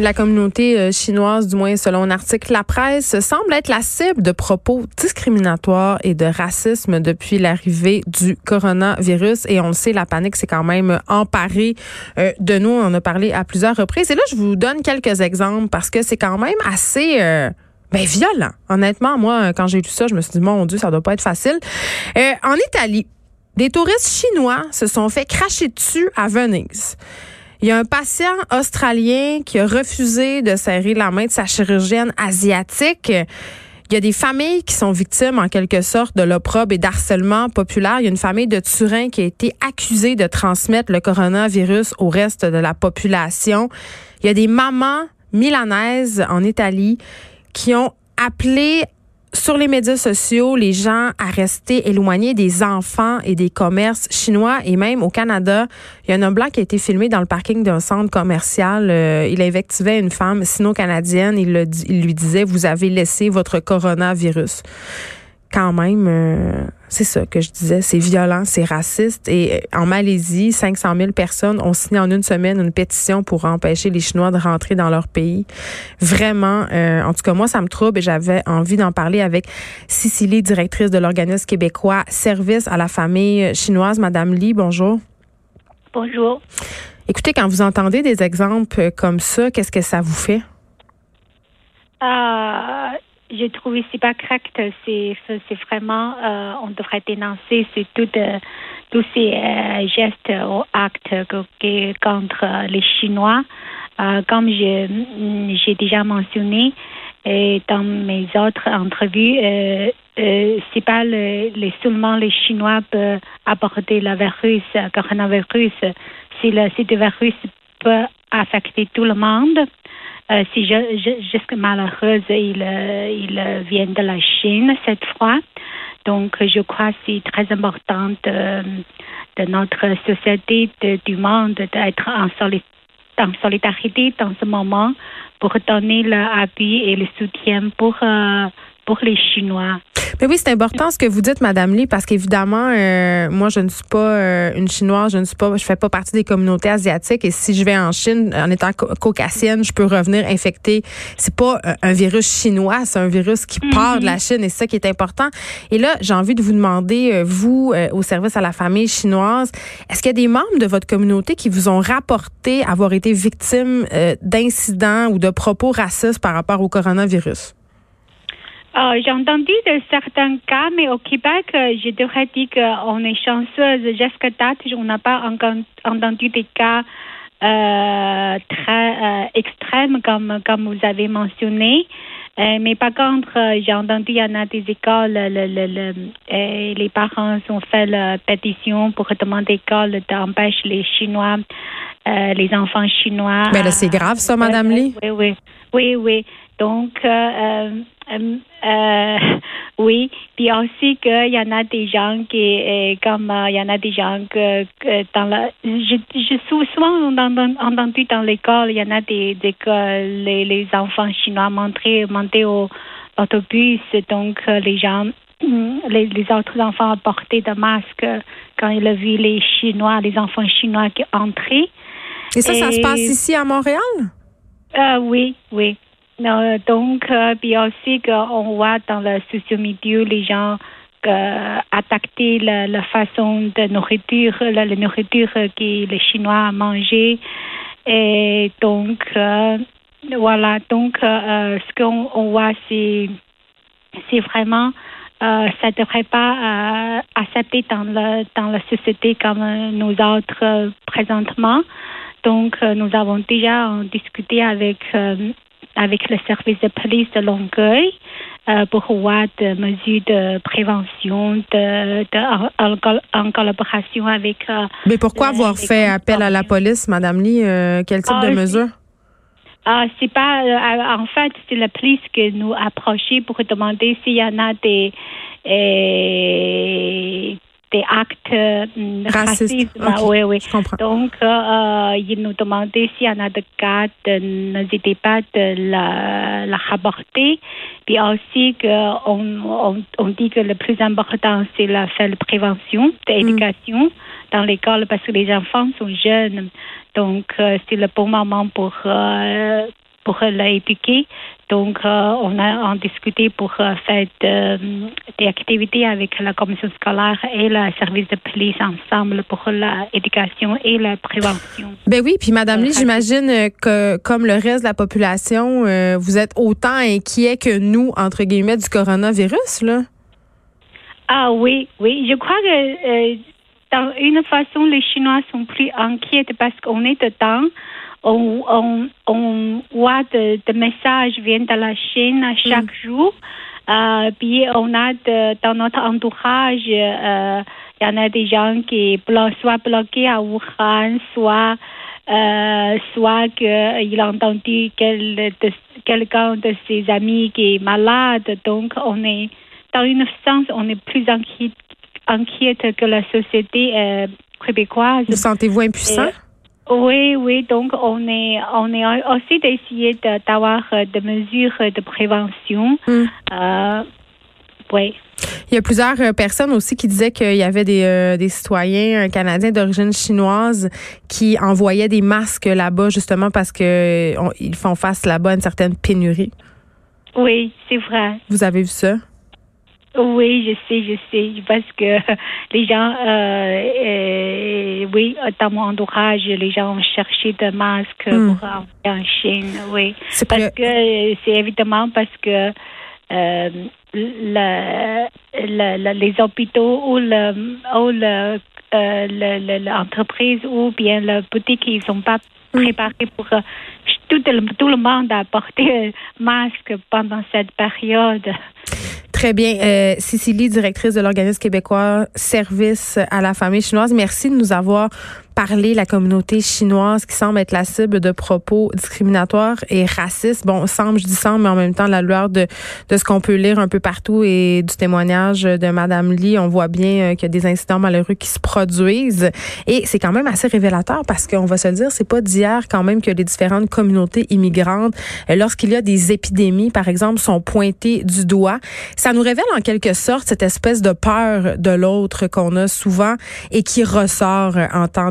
La communauté euh, chinoise, du moins selon un article La Presse, semble être la cible de propos discriminatoires et de racisme depuis l'arrivée du coronavirus. Et on le sait, la panique s'est quand même emparée euh, de nous. On en a parlé à plusieurs reprises. Et là, je vous donne quelques exemples parce que c'est quand même assez... Euh, ben, violent. Honnêtement, moi, quand j'ai lu ça, je me suis dit, mon Dieu, ça doit pas être facile. en Italie, des touristes chinois se sont fait cracher dessus à Venise. Il y a un patient australien qui a refusé de serrer la main de sa chirurgienne asiatique. Il y a des familles qui sont victimes, en quelque sorte, de l'opprobre et d'harcèlement populaire. Il y a une famille de Turin qui a été accusée de transmettre le coronavirus au reste de la population. Il y a des mamans milanaises en Italie qui ont appelé sur les médias sociaux les gens à rester éloignés des enfants et des commerces chinois et même au Canada. Il y a un homme blanc qui a été filmé dans le parking d'un centre commercial. Euh, il invectivait une femme sino-canadienne. Il, il lui disait, vous avez laissé votre coronavirus quand même, euh, c'est ça que je disais, c'est violent, c'est raciste. Et euh, en Malaisie, 500 000 personnes ont signé en une semaine une pétition pour empêcher les Chinois de rentrer dans leur pays. Vraiment, euh, en tout cas, moi, ça me trouble et j'avais envie d'en parler avec Cicely, directrice de l'organisme québécois Service à la famille chinoise. Madame Lee, bonjour. Bonjour. Écoutez, quand vous entendez des exemples comme ça, qu'est-ce que ça vous fait? Euh, je trouve c'est pas correct. C'est, vraiment, euh, on devrait dénoncer tout, euh, tous ces euh, gestes ou actes contre les Chinois. comme j'ai déjà mentionné et dans mes autres entrevues, c'est pas le, seulement les Chinois peuvent aborder le virus, coronavirus. C'est le, c'est le virus peut affecter tout le monde. Euh, si je, jusque malheureuse, il, euh, il vient de la Chine cette fois. Donc, je crois que c'est très important de, notre société, de, du monde, d'être en, en, solidarité dans ce moment pour donner l'appui et le soutien pour, euh, pour les Chinois. Mais oui, c'est important ce que vous dites, Madame Lee, parce qu'évidemment, euh, moi, je ne suis pas euh, une Chinoise, je ne suis pas, je fais pas partie des communautés asiatiques. Et si je vais en Chine, en étant caucasienne, je peux revenir infectée. C'est pas un virus chinois, c'est un virus qui part de la. Chine, et c'est ça qui est important. Et là, j'ai envie de vous demander, euh, vous, au service à la famille chinoise, est-ce qu'il y a des membres de votre communauté qui vous ont rapporté avoir été victimes d'incidents ou de propos racistes par rapport au coronavirus? Euh, j'ai entendu de certains cas, mais au Québec, euh, je devrais dire qu'on est chanceuse. Jusqu'à date, on n'a pas entendu des cas euh, très extrêmes comme, comme vous avez mentionné. mais par contre, j'ai entendu qu'il y en a des écoles, le, les parents ont fait la pétition pour demander l'école d'empêcher les Chinois, les enfants chinois. Mais c'est grave, ça, Madame Lee? Oui, oui. Oui, oui. Donc, euh, euh, oui, puis aussi qu'il y en a des gens qui, euh, comme il y en a des gens que, dans la, je, je souvent entendu dans l'école, il y en a des, des les, les enfants chinois montaient, montaient au autobus, donc les gens les, les, autres enfants portaient des masques quand ils ont vu les Chinois, les enfants chinois qui entraient. Et ça, ça se passe ici à Montréal? Euh, oui, oui. Euh, donc, euh, puis aussi qu'on voit dans le social media les gens euh, attaquer la, façon de nourriture, la, nourriture que les Chinois mangé. Et donc, voilà, donc ce qu'on on voit, c'est, vraiment, ça ne devrait pas accepter dans la société comme nous autres présentement. Donc, nous avons déjà discuté avec avec le service de police de Longueuil euh, pour voir des mesures de prévention de, de en, collaboration avec. Euh, Mais pourquoi avoir fait appel à la police, Madame Lee? Euh, Quel type de ah, mesures? Ah, c'est pas. en fait, c'est la police qui nous a approché pour demander s'il y en a des des actes euh, racistes. oui, oui. Donc, euh, il nous demandait s'il y en a des cas, n'hésitez pas de la, la rapporter. Puis aussi, on, on, on, dit que le plus important, c'est la faire prévention, l'éducation. dans l'école parce que les enfants sont jeunes. Donc, c'est le bon moment pour pour l'éduquer. Donc, euh, on a en discuté pour euh, faire des activités avec la commission scolaire et le service de police ensemble pour l'éducation et la prévention. Ben oui, puis Madame Lee, j'imagine que comme le reste de la population, euh, vous êtes autant inquiet que nous, entre guillemets, du coronavirus, là? Ah oui, oui. Je crois que dans une façon, les Chinois sont plus inquiets parce qu'on est dedans on, on, on voit des de messages viennent de la Chine chaque mm. jour. Euh, puis on a de, dans notre entourage, euh, il y en a des gens qui blo soit bloqués à Wuhan, soit euh, soit qu'il a entendu quel, quelqu'un de ses amis qui est malade. Donc on est dans une sens, on est plus inquiète, inquiète que la société euh, québécoise. Vous sentez-vous impuissant? Oui, oui. Donc, on est, on est aussi d'essayer d'avoir euh, des mesures de prévention. Hmm. Euh, oui. Il y a plusieurs euh, personnes aussi qui disaient qu'il y avait des, des citoyens canadiens d'origine chinoise qui envoyaient des masques là-bas justement parce que ils font face là-bas à une certaine pénurie. Oui, c'est vrai. Vous avez vu ça? Oui, je sais, je sais, parce que les gens, euh, euh, oui, dans mon entourage, les gens ont cherché des masques hmm. pour envoyer en Chine, oui. Parce que, c'est évidemment parce que euh, les hôpitaux ou le, ou le, euh, l'entreprise ou bien la boutique, ils sont pas hmm. préparés pour tout, tout le monde à porter un masque pendant cette période. Très bien. Euh, directrice de l'organisme québécois Service à la famille chinoise, merci de nous avoir parler la communauté chinoise qui semble être la cible de propos discriminatoires et racistes. Bon, semble, je dis semble, mais en même temps, la lueur de, de ce qu'on peut lire un peu partout et du témoignage de Madame Lee, on voit bien euh, qu'il y a des incidents malheureux qui se produisent. Et c'est quand même assez révélateur parce qu'on va se le dire, c'est pas d'hier quand même que les différentes communautés immigrantes, euh, lorsqu'il y a des épidémies, par exemple, sont pointées du doigt. Ça nous révèle en quelque sorte cette espèce de peur de l'autre qu'on a souvent et qui ressort en temps